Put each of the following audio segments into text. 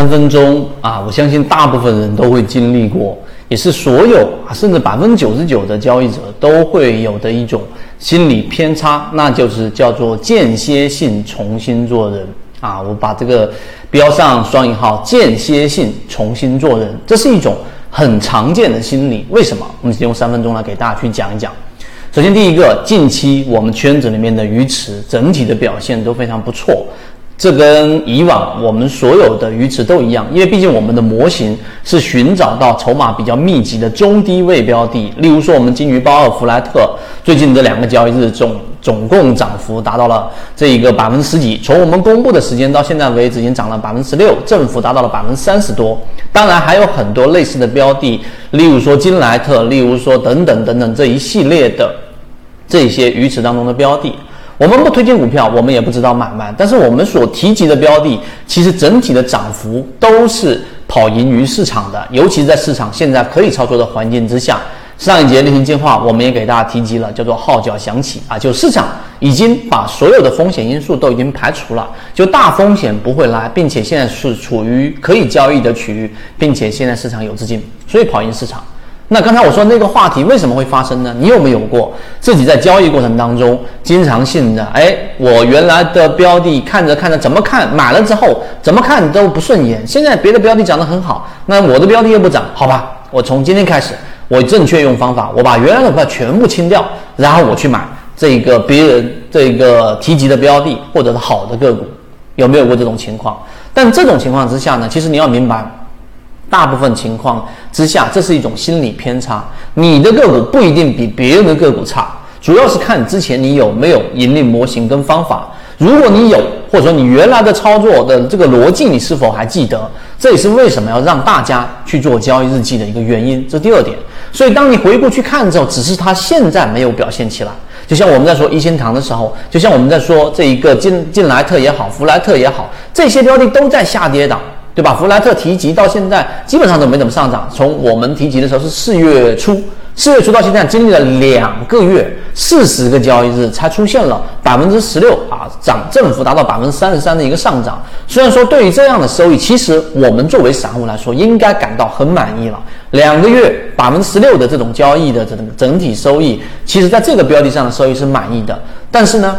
三分钟啊，我相信大部分人都会经历过，也是所有啊，甚至百分之九十九的交易者都会有的一种心理偏差，那就是叫做间歇性重新做人啊。我把这个标上双引号，间歇性重新做人，这是一种很常见的心理。为什么？我们用三分钟来给大家去讲一讲。首先，第一个，近期我们圈子里面的鱼池整体的表现都非常不错。这跟以往我们所有的鱼池都一样，因为毕竟我们的模型是寻找到筹码比较密集的中低位标的，例如说我们金鱼包二、弗莱特，最近这两个交易日总总共涨幅达到了这一个百分之十几，从我们公布的时间到现在为止，已经涨了百分之十六，振幅达到了百分之三十多。当然还有很多类似的标的，例如说金莱特，例如说等等等等这一系列的这些鱼池当中的标的。我们不推荐股票，我们也不知道买卖，但是我们所提及的标的，其实整体的涨幅都是跑赢于市场的，尤其是在市场现在可以操作的环境之下。上一节例行进化，我们也给大家提及了，叫做号角响起啊，就市场已经把所有的风险因素都已经排除了，就大风险不会来，并且现在是处于可以交易的区域，并且现在市场有资金，所以跑赢市场。那刚才我说那个话题为什么会发生呢？你有没有过自己在交易过程当中经常性的，哎，我原来的标的看着看着怎么看买了之后怎么看都不顺眼，现在别的标的涨得很好，那我的标的又不涨，好吧，我从今天开始我正确用方法，我把原来的股票全部清掉，然后我去买这个别人这个提及的标的或者是好的个股，有没有过这种情况？但这种情况之下呢，其实你要明白。大部分情况之下，这是一种心理偏差。你的个股不一定比别人的个股差，主要是看之前你有没有盈利模型跟方法。如果你有，或者说你原来的操作的这个逻辑你是否还记得？这也是为什么要让大家去做交易日记的一个原因。这第二点。所以当你回顾去看之后，只是它现在没有表现起来。就像我们在说一心堂的时候，就像我们在说这一个金金莱特也好，福莱特也好，这些标的都在下跌的。对吧？弗莱特提及到现在基本上都没怎么上涨。从我们提及的时候是四月初，四月初到现在经历了两个月，四十个交易日才出现了百分之十六啊涨，振幅达到百分之三十三的一个上涨。虽然说对于这样的收益，其实我们作为散户来说应该感到很满意了。两个月百分之十六的这种交易的这种整体收益，其实在这个标的上的收益是满意的。但是呢？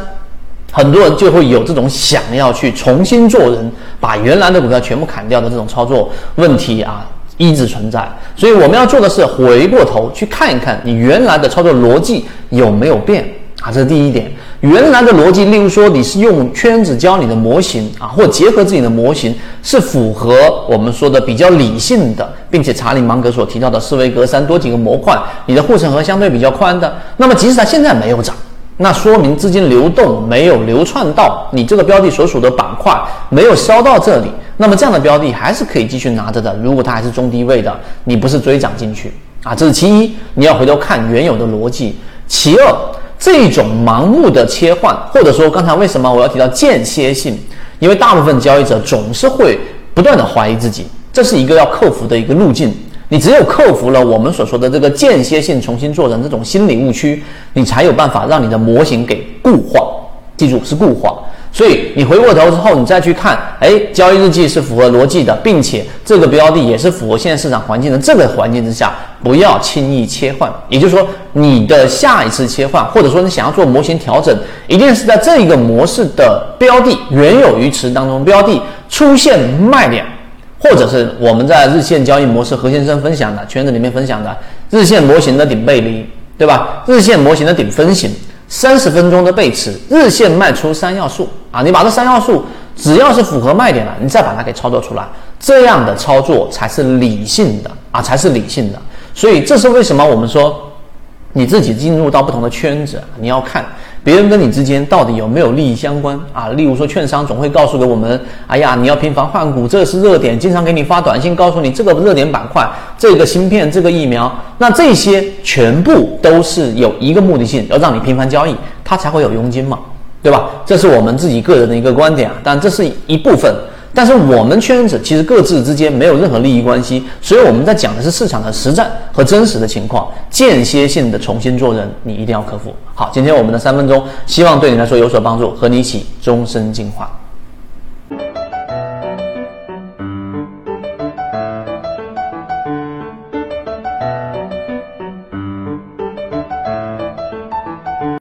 很多人就会有这种想要去重新做人，把原来的股票全部砍掉的这种操作问题啊，一直存在。所以我们要做的是回过头去看一看你原来的操作逻辑有没有变啊，这是第一点。原来的逻辑，例如说你是用圈子教你的模型啊，或结合自己的模型，是符合我们说的比较理性的，并且查理芒格所提到的思维格栅多几个模块，你的护城河相对比较宽的，那么即使它现在没有涨。那说明资金流动没有流窜到你这个标的所属的板块，没有烧到这里，那么这样的标的还是可以继续拿着的。如果它还是中低位的，你不是追涨进去啊，这是其一。你要回头看原有的逻辑。其二，这种盲目的切换，或者说刚才为什么我要提到间歇性？因为大部分交易者总是会不断的怀疑自己，这是一个要克服的一个路径。你只有克服了我们所说的这个间歇性重新做人这种心理误区，你才有办法让你的模型给固化。记住是固化。所以你回过头之后，你再去看，哎，交易日记是符合逻辑的，并且这个标的也是符合现在市场环境的。这个环境之下，不要轻易切换。也就是说，你的下一次切换，或者说你想要做模型调整，一定是在这一个模式的标的原有鱼池当中，标的出现卖点。或者是我们在日线交易模式何先生分享的圈子里面分享的日线模型的顶背离，对吧？日线模型的顶分型，三十分钟的背驰，日线卖出三要素啊！你把这三要素只要是符合卖点了，你再把它给操作出来，这样的操作才是理性的啊，才是理性的。所以这是为什么我们说。你自己进入到不同的圈子，你要看别人跟你之间到底有没有利益相关啊？例如说，券商总会告诉给我们，哎呀，你要频繁换股，这是热点，经常给你发短信告诉你这个热点板块、这个芯片、这个疫苗，那这些全部都是有一个目的性，要让你频繁交易，它才会有佣金嘛，对吧？这是我们自己个人的一个观点啊，但这是一部分。但是我们圈子其实各自之间没有任何利益关系，所以我们在讲的是市场的实战和真实的情况，间歇性的重新做人，你一定要克服。好，今天我们的三分钟，希望对你来说有所帮助，和你一起终身进化。